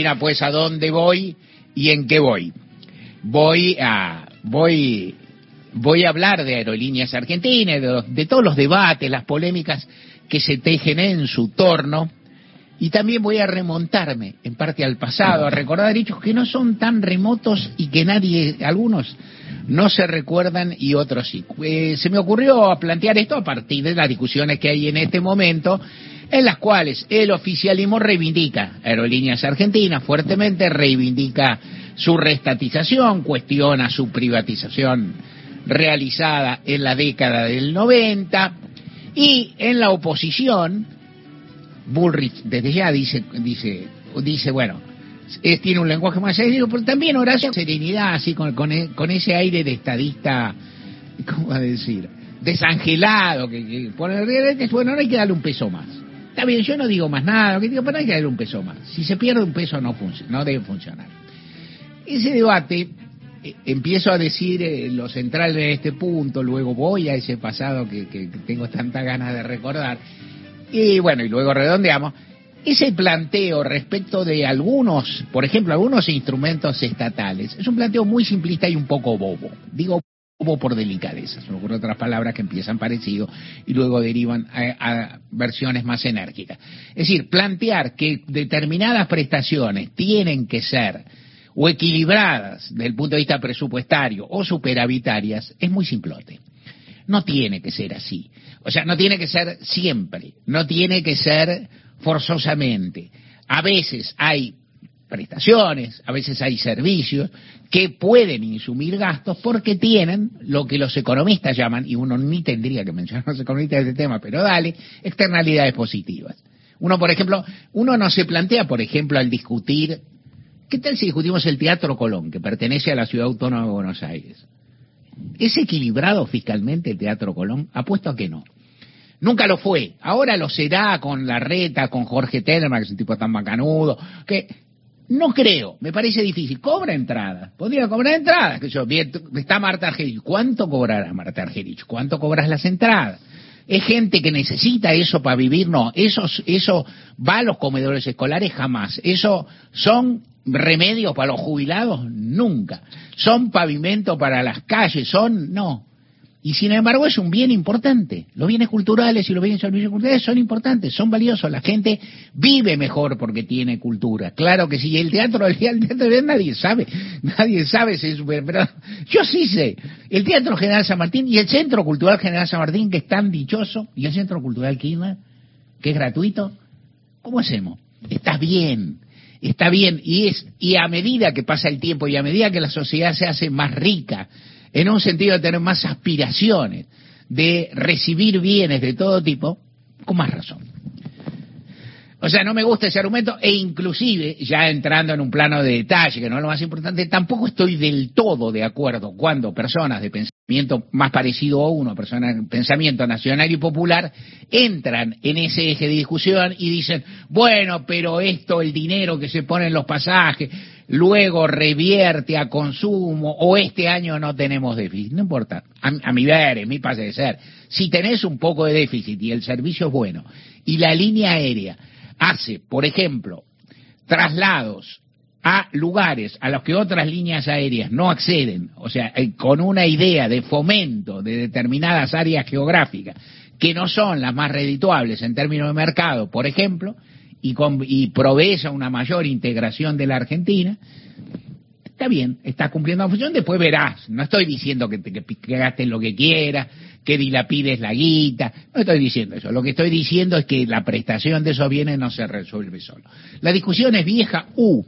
Mira, pues a dónde voy y en qué voy. Voy a voy voy a hablar de aerolíneas argentinas, de, todos los debates, las polémicas que se tejen en su torno. Y también voy a remontarme en parte al pasado, a recordar hechos que no son tan remotos y que nadie, algunos no se recuerdan y otros sí. Eh, se me ocurrió plantear esto a partir de las discusiones que hay en este momento, en las cuales el oficialismo reivindica Aerolíneas Argentinas fuertemente, reivindica su restatización, cuestiona su privatización realizada en la década del 90 y en la oposición Bullrich desde ya dice dice dice bueno es, tiene un lenguaje más serio pero también Horacio serenidad así con, con, con ese aire de estadista cómo a decir desangelado que, que pone bueno no hay que darle un peso más bien yo no digo más nada que digo pero hay que darle un peso más si se pierde un peso no no debe funcionar ese debate eh, empiezo a decir eh, lo central de este punto, luego voy a ese pasado que, que, que tengo tanta ganas de recordar, y bueno, y luego redondeamos. Ese planteo respecto de algunos, por ejemplo, algunos instrumentos estatales, es un planteo muy simplista y un poco bobo. Digo bobo por delicadeza, se me ocurren otras palabras que empiezan parecido y luego derivan a, a versiones más enérgicas. Es decir, plantear que determinadas prestaciones tienen que ser o equilibradas desde el punto de vista presupuestario o superavitarias es muy simplote. No tiene que ser así. O sea, no tiene que ser siempre, no tiene que ser forzosamente. A veces hay prestaciones, a veces hay servicios que pueden insumir gastos porque tienen lo que los economistas llaman, y uno ni tendría que mencionar a los economistas de este tema, pero dale, externalidades positivas. Uno, por ejemplo, uno no se plantea, por ejemplo, al discutir, ¿qué tal si discutimos el Teatro Colón, que pertenece a la Ciudad Autónoma de Buenos Aires? ¿Es equilibrado fiscalmente el Teatro Colón? Apuesto a que no. Nunca lo fue. Ahora lo será con la reta, con Jorge Telma, que es un tipo tan bacanudo, que no creo, me parece difícil. Cobra entrada, podría cobrar entradas. Que yo, está Marta Argerich. ¿Cuánto cobrará Marta Argerich? ¿Cuánto cobras las entradas? ¿Es gente que necesita eso para vivir? No, eso, eso va a los comedores escolares jamás. Eso son remedios para los jubilados? Nunca. ¿Son pavimento para las calles? ¿Son? No. Y sin embargo es un bien importante. Los bienes culturales y los bienes servicios culturales son importantes, son valiosos. La gente vive mejor porque tiene cultura. Claro que sí. El teatro, el teatro nadie sabe. Nadie sabe si es. Pero yo sí sé. El Teatro General San Martín y el Centro Cultural General San Martín, que es tan dichoso, y el Centro Cultural Kirchner, que es gratuito. ¿Cómo hacemos? Estás bien está bien y es y a medida que pasa el tiempo y a medida que la sociedad se hace más rica en un sentido de tener más aspiraciones de recibir bienes de todo tipo con más razón. O sea, no me gusta ese argumento e inclusive, ya entrando en un plano de detalle, que no es lo más importante, tampoco estoy del todo de acuerdo cuando personas de pensamiento más parecido a uno, personas de pensamiento nacional y popular, entran en ese eje de discusión y dicen, bueno, pero esto, el dinero que se pone en los pasajes, luego revierte a consumo, o este año no tenemos déficit. No importa, a, mi ver, en mi pase de ser, si tenés un poco de déficit y el servicio es bueno, y la línea aérea hace, por ejemplo, traslados a lugares a los que otras líneas aéreas no acceden, o sea, eh, con una idea de fomento de determinadas áreas geográficas que no son las más redituables en términos de mercado, por ejemplo, y, con, y una mayor integración de la Argentina, está bien, está cumpliendo la función, después verás, no estoy diciendo que, que, que gastes lo que quieras, que dilapides la guita, no estoy diciendo eso, lo que estoy diciendo es que la prestación de esos bienes no se resuelve solo. La discusión es vieja, uh,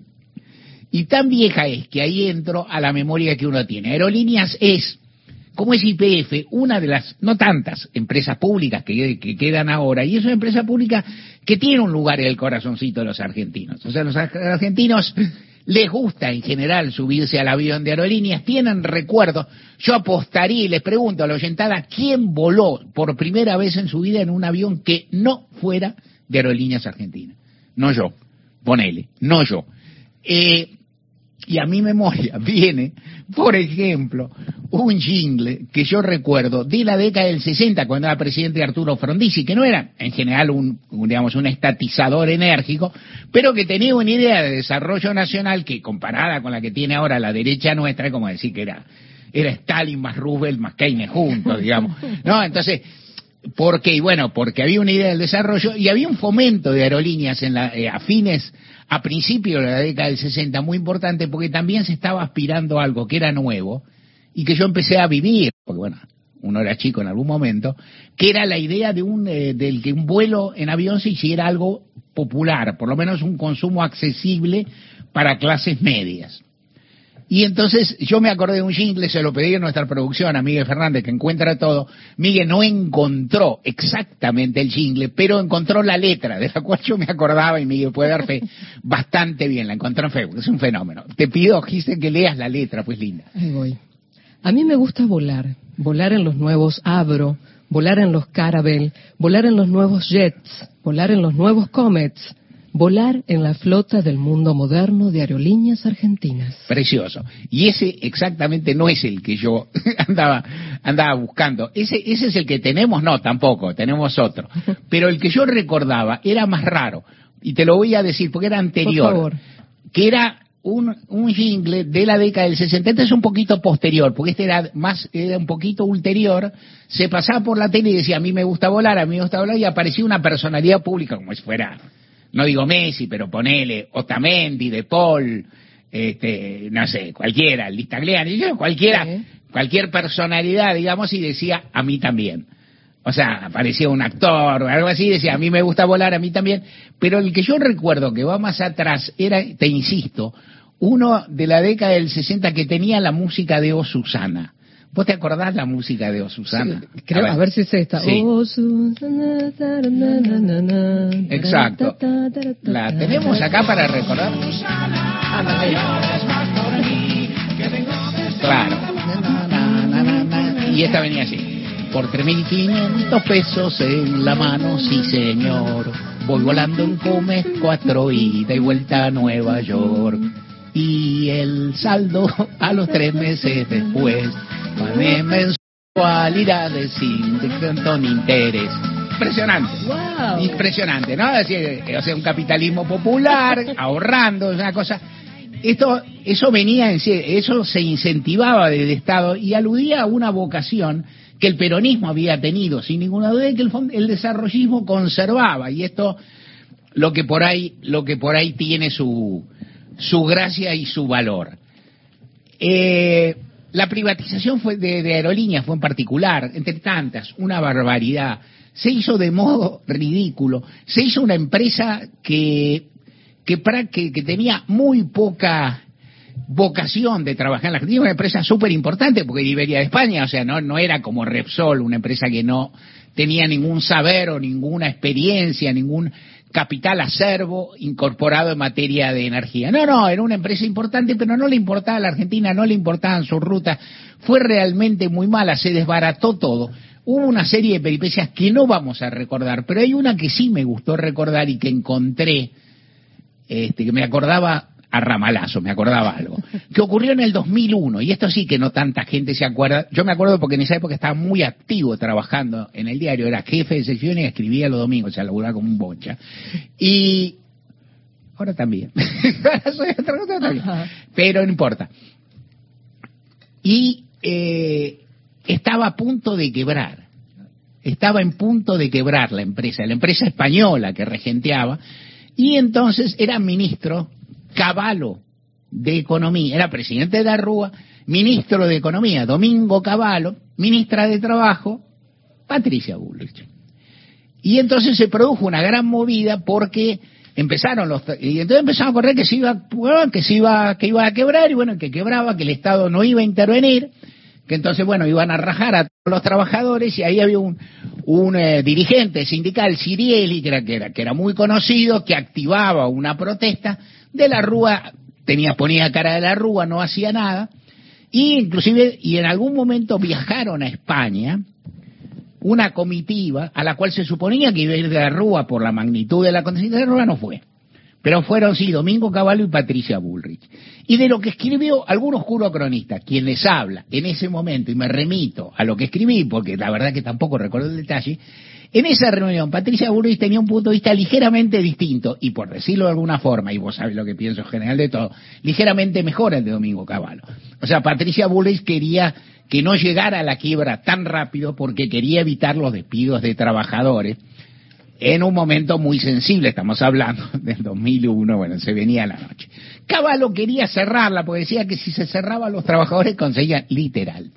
y tan vieja es que ahí entro a la memoria que uno tiene. Aerolíneas es, como es IPF, una de las, no tantas empresas públicas que, que quedan ahora, y es una empresa pública que tiene un lugar en el corazoncito de los argentinos. O sea, los argentinos les gusta en general subirse al avión de aerolíneas, tienen recuerdos. Yo apostaría y les pregunto a la oyentada, ¿quién voló por primera vez en su vida en un avión que no fuera de aerolíneas argentinas? No yo, ponele, no yo. Eh, y a mi memoria viene, por ejemplo, un jingle que yo recuerdo de la década del 60 cuando era presidente Arturo Frondizi, que no era en general un, digamos, un estatizador enérgico, pero que tenía una idea de desarrollo nacional que comparada con la que tiene ahora la derecha nuestra, es como decir que era, era Stalin más Roosevelt más Keynes juntos, digamos. No, entonces, porque, bueno, porque había una idea del desarrollo y había un fomento de aerolíneas en la, eh, a fines, a principios de la década del 60 muy importante porque también se estaba aspirando a algo que era nuevo y que yo empecé a vivir, porque bueno, uno era chico en algún momento, que era la idea de un, eh, del que un vuelo en avión se hiciera algo popular, por lo menos un consumo accesible para clases medias. Y entonces yo me acordé de un jingle, se lo pedí a nuestra producción, a Miguel Fernández, que encuentra todo. Miguel no encontró exactamente el jingle, pero encontró la letra, de la cual yo me acordaba y Miguel puede dar fe bastante bien, la encontró en Facebook, es un fenómeno. Te pido, Gise, que leas la letra, pues linda. Ahí voy. A mí me gusta volar, volar en los nuevos Abro, volar en los Caravelle, volar en los nuevos Jets, volar en los nuevos Comets, volar en la flota del mundo moderno de aerolíneas argentinas. Precioso. Y ese exactamente no es el que yo andaba, andaba buscando. Ese, ese es el que tenemos, no, tampoco, tenemos otro. Pero el que yo recordaba era más raro. Y te lo voy a decir porque era anterior. Por favor. Que era un, un jingle de la década del 60. Este es un poquito posterior, porque este era más, era un poquito ulterior. Se pasaba por la tele y decía, a mí me gusta volar, a mí me gusta volar, y aparecía una personalidad pública, como si fuera no digo Messi, pero ponele Otamendi, De Paul, este, no sé, cualquiera, Listagliani, cualquiera, cualquier personalidad, digamos, y decía a mí también. O sea, aparecía un actor o algo así, decía a mí me gusta volar, a mí también. Pero el que yo recuerdo que va más atrás era, te insisto, uno de la década del 60 que tenía la música de O Susana. ¿Vos te acordás la música de O Susana? Sí, creo, a, ver. si es esta. Sí. Susana, Exacto. La tenemos acá para recordar. Claro. Y esta venía así. Por 3.500 pesos en la mano, sí señor. Voy volando en Comes 4 ida y vuelta a Nueva York. Y el saldo a los tres meses después de mensualidades sin con interés. Impresionante. Wow. Impresionante, ¿no? Así, o sea, un capitalismo popular, ahorrando, es una cosa. Esto, eso venía en sí, eso se incentivaba desde Estado y aludía a una vocación que el peronismo había tenido, sin ninguna duda, y que el, el desarrollismo conservaba. Y esto, lo que por ahí, lo que por ahí tiene su, su gracia y su valor. Eh, la privatización fue de, aerolíneas fue en particular, entre tantas, una barbaridad. Se hizo de modo ridículo. Se hizo una empresa que, que, que, que tenía muy poca vocación de trabajar en la Argentina, una empresa súper importante, porque Iberia de España, o sea, no, no era como Repsol, una empresa que no tenía ningún saber o ninguna experiencia, ningún capital acervo incorporado en materia de energía. No, no, era una empresa importante, pero no le importaba a la Argentina, no le importaban sus rutas. Fue realmente muy mala, se desbarató todo. Hubo una serie de peripecias que no vamos a recordar, pero hay una que sí me gustó recordar y que encontré, este, que me acordaba a ramalazo, me acordaba algo, que ocurrió en el 2001, y esto sí que no tanta gente se acuerda, yo me acuerdo porque en esa época estaba muy activo trabajando en el diario, era jefe de sección y escribía los domingos, o sea, laburaba como un bocha, y ahora también, soy otra cosa también, pero no importa. Y eh, estaba a punto de quebrar, estaba en punto de quebrar la empresa, la empresa española que regenteaba, y entonces era ministro Cavallo de Economía, era presidente de la Rúa, ministro de Economía, Domingo Cavallo, ministra de Trabajo, Patricia Bullrich. Y entonces se produjo una gran movida porque empezaron los y entonces empezaron a correr que se iba que se iba que iba a quebrar y bueno que quebraba que el Estado no iba a intervenir que entonces bueno iban a rajar a todos los trabajadores y ahí había un, un eh, dirigente sindical Sirieli que era, que era que era muy conocido que activaba una protesta de la Rúa tenía ponía cara de la Rúa no hacía nada. Y inclusive y en algún momento viajaron a España una comitiva a la cual se suponía que iba a ir de la Rúa por la magnitud de la contingencia de la Rúa no fue. Pero fueron sí Domingo Caballo y Patricia Bullrich. Y de lo que escribió algún oscuro cronista, quien les habla en ese momento, y me remito a lo que escribí, porque la verdad que tampoco recuerdo el detalle, en esa reunión Patricia Bullrich tenía un punto de vista ligeramente distinto, y por decirlo de alguna forma, y vos sabés lo que pienso en general de todo, ligeramente mejor el de Domingo Cavallo. O sea, Patricia Bullrich quería que no llegara a la quiebra tan rápido porque quería evitar los despidos de trabajadores en un momento muy sensible, estamos hablando del 2001, bueno, se venía la noche. Caballo quería cerrarla porque decía que si se cerraba los trabajadores conseguían literal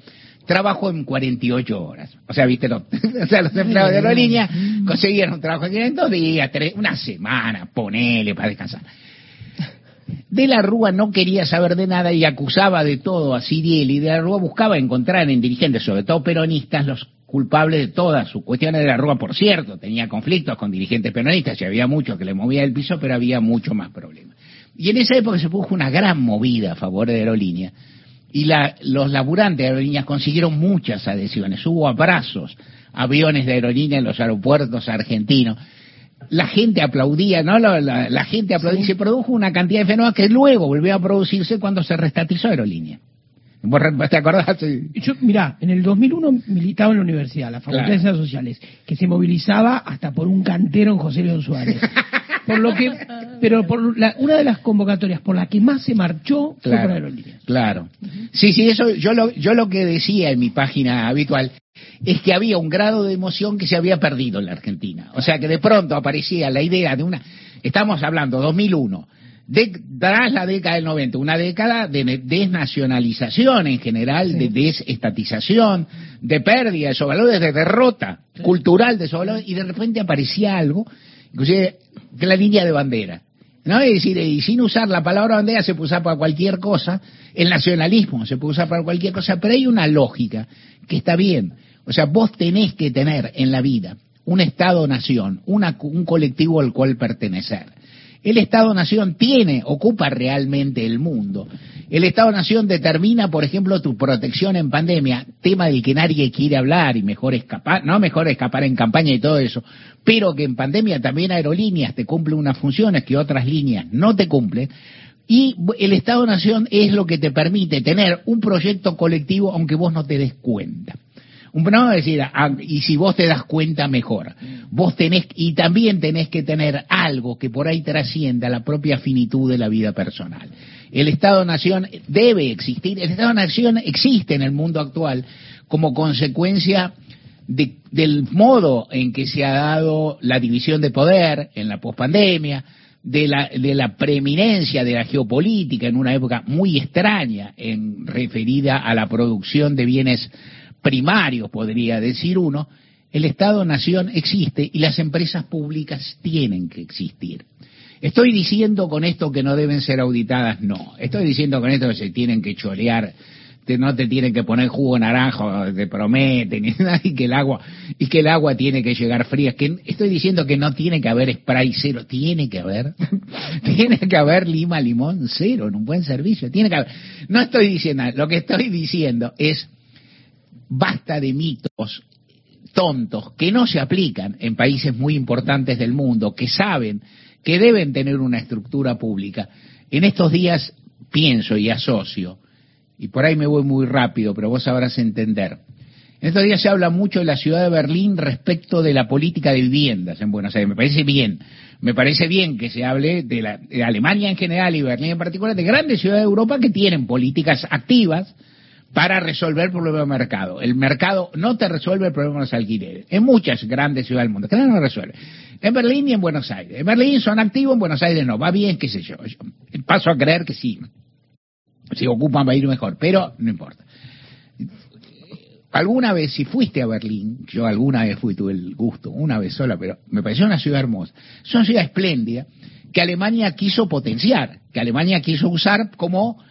trabajo en 48 horas. O sea, viste, los, o sea, los empleados de aerolínea conseguían un trabajo en dos días, tres, una semana, ponele para descansar. De la Rúa no quería saber de nada y acusaba de todo a Siriel y de la Rúa buscaba encontrar en dirigentes, sobre todo peronistas, los culpables de todas sus cuestiones de la Rúa, por cierto, tenía conflictos con dirigentes peronistas y había muchos que le movía el piso, pero había mucho más problemas. Y en esa época se produjo una gran movida a favor de aerolínea y la, los laburantes de aerolíneas consiguieron muchas adhesiones, hubo abrazos, aviones de aerolínea en los aeropuertos argentinos. La gente aplaudía, ¿no? La, la, gente aplaudía y se produjo una cantidad de fenómenos que luego volvió a producirse cuando se restatizó aerolínea. ¿Te acordás? Yo, mirá, en el 2001 militaba en la universidad, la Facultad de Ciencias Sociales, que se movilizaba hasta por un cantero en José León Suárez. por lo que, pero por una de las convocatorias por la que más se marchó fue por aerolíneas. Claro. Sí, sí, eso yo lo, yo lo que decía en mi página habitual es que había un grado de emoción que se había perdido en la Argentina. O sea que de pronto aparecía la idea de una, estamos hablando 2001, de, tras la década del 90, una década de desnacionalización en general, de desestatización, de pérdida de esos valores, de derrota cultural de esos valores, y de repente aparecía algo, inclusive la línea de bandera. ¿no? Es decir, y sin usar la palabra bandera se puede usar para cualquier cosa, el nacionalismo se puede usar para cualquier cosa, pero hay una lógica que está bien. O sea, vos tenés que tener en la vida un Estado-nación, un colectivo al cual pertenecer. El Estado-Nación tiene, ocupa realmente el mundo. El Estado-Nación determina, por ejemplo, tu protección en pandemia, tema del que nadie quiere hablar y mejor escapar, no mejor escapar en campaña y todo eso, pero que en pandemia también aerolíneas te cumplen unas funciones que otras líneas no te cumplen. Y el Estado-Nación es lo que te permite tener un proyecto colectivo aunque vos no te des cuenta. No, decir, ah, y si vos te das cuenta, mejor. Vos tenés, y también tenés que tener algo que por ahí trascienda la propia finitud de la vida personal. El Estado-Nación debe existir, el Estado-Nación existe en el mundo actual como consecuencia del modo en que se ha dado la división de poder en la pospandemia, de la, de la preeminencia de la geopolítica en una época muy extraña en referida a la producción de bienes primarios, podría decir uno, el Estado-Nación existe y las empresas públicas tienen que existir. Estoy diciendo con esto que no deben ser auditadas, no. Estoy diciendo con esto que se tienen que chorear, que no te tienen que poner jugo naranjo, te prometen, y que el agua, y que el agua tiene que llegar fría. Estoy diciendo que no tiene que haber spray cero, tiene que haber, tiene que haber lima limón cero en un buen servicio, tiene que haber. No estoy diciendo, lo que estoy diciendo es basta de mitos tontos que no se aplican en países muy importantes del mundo, que saben que deben tener una estructura pública. En estos días pienso y asocio, y por ahí me voy muy rápido, pero vos sabrás entender. En estos días se habla mucho de la ciudad de Berlín respecto de la política de viviendas en Buenos Aires. Me parece bien, me parece bien que se hable de, la, de Alemania en general y Berlín en particular, de grandes ciudades de Europa que tienen políticas activas para resolver el problema del mercado. El mercado no te resuelve el problema de los alquileres. En muchas grandes ciudades del mundo, que no resuelve. En Berlín y en Buenos Aires. En Berlín son activos, en Buenos Aires no. Va bien, qué sé yo. paso a creer que sí. Si ocupan va a ir mejor, pero no importa. Alguna vez, si fuiste a Berlín, yo alguna vez fui, tuve el gusto, una vez sola, pero me pareció una ciudad hermosa. Es una ciudad espléndida que Alemania quiso potenciar, que Alemania quiso usar como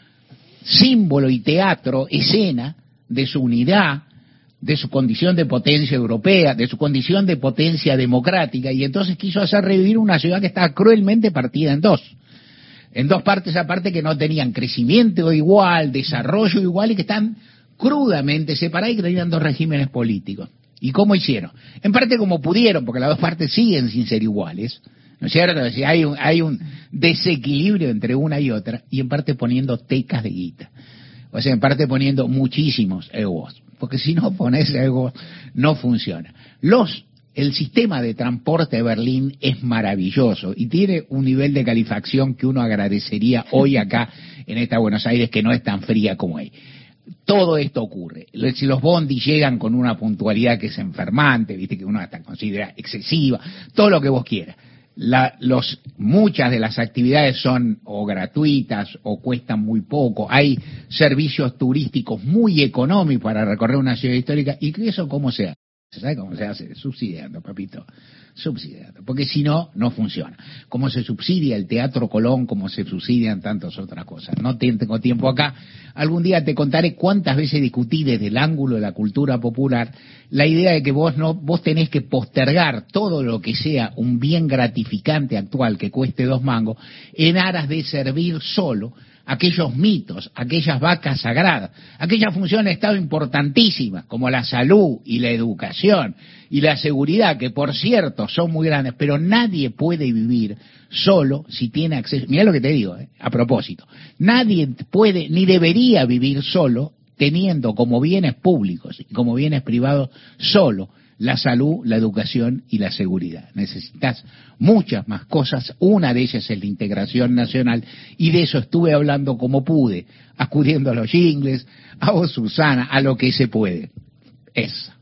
símbolo y teatro, escena de su unidad, de su condición de potencia europea, de su condición de potencia democrática, y entonces quiso hacer revivir una ciudad que estaba cruelmente partida en dos. En dos partes aparte que no tenían crecimiento igual, desarrollo igual y que están crudamente separadas y que tenían dos regímenes políticos. ¿Y cómo hicieron? En parte como pudieron, porque las dos partes siguen sin ser iguales, ¿No es cierto? hay, un, hay un desequilibrio entre una y otra y en parte poniendo tecas de guita. O sea, en parte poniendo muchísimos egos. Porque si no pones egos, no funciona. Los el sistema de transporte de Berlín es maravilloso y tiene un nivel de calefacción que uno agradecería hoy acá en esta Buenos Aires que no es tan fría como ahí. Todo esto ocurre. Si los bondis llegan con una puntualidad que es enfermante, viste que uno hasta considera excesiva, todo lo que vos quieras. Los, muchas de las actividades son o gratuitas o cuestan muy poco. Hay servicios turísticos muy económicos para recorrer una ciudad histórica. ¿Y eso cómo se hace? ¿Sabe cómo se hace? Subsidiando, papito. Subsidiando. Porque si no, no funciona. Como se subsidia el Teatro Colón, como se subsidian tantas otras cosas. No tengo tiempo acá. Algún día te contaré cuántas veces discutí desde el ángulo de la cultura popular la idea de que vos no, vos tenés que postergar todo lo que sea un bien gratificante actual que cueste dos mangos en aras de servir solo aquellos mitos, aquellas vacas sagradas, aquellas funciones de Estado importantísimas, como la salud y la educación y la seguridad, que por cierto son muy grandes, pero nadie puede vivir solo si tiene acceso. Mira lo que te digo, eh, a propósito. Nadie puede ni debería vivir solo teniendo como bienes públicos y como bienes privados solo la salud, la educación y la seguridad. Necesitas muchas más cosas, una de ellas es la integración nacional y de eso estuve hablando como pude, acudiendo a los jingles, a vos Susana, a lo que se puede. Esa.